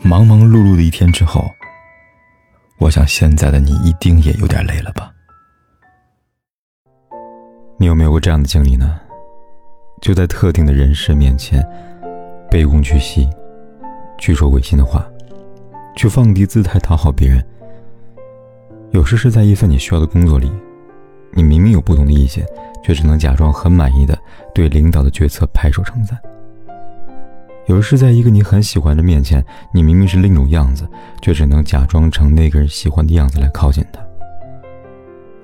忙忙碌碌的一天之后，我想现在的你一定也有点累了吧？你有没有过这样的经历呢？就在特定的人士面前，卑躬屈膝，去说违心的话，去放低姿态讨好别人。有时是在一份你需要的工作里，你明明有不同的意见，却只能假装很满意的对领导的决策拍手称赞。有时在一个你很喜欢的面前，你明明是另一种样子，却只能假装成那个人喜欢的样子来靠近他。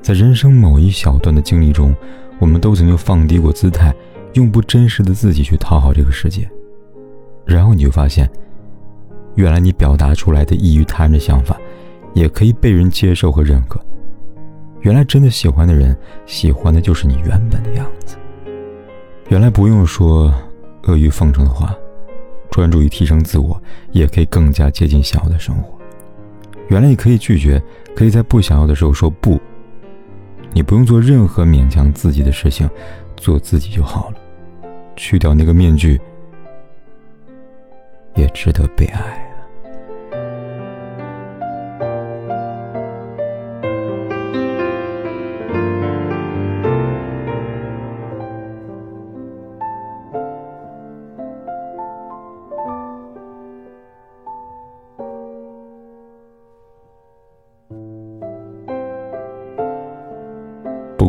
在人生某一小段的经历中，我们都曾经放低过姿态，用不真实的自己去讨好这个世界，然后你就发现，原来你表达出来的异于他人的想法，也可以被人接受和认可。原来真的喜欢的人，喜欢的就是你原本的样子。原来不用说阿谀奉承的话。专注于提升自我，也可以更加接近想要的生活。原来你可以拒绝，可以在不想要的时候说不。你不用做任何勉强自己的事情，做自己就好了。去掉那个面具，也值得被爱。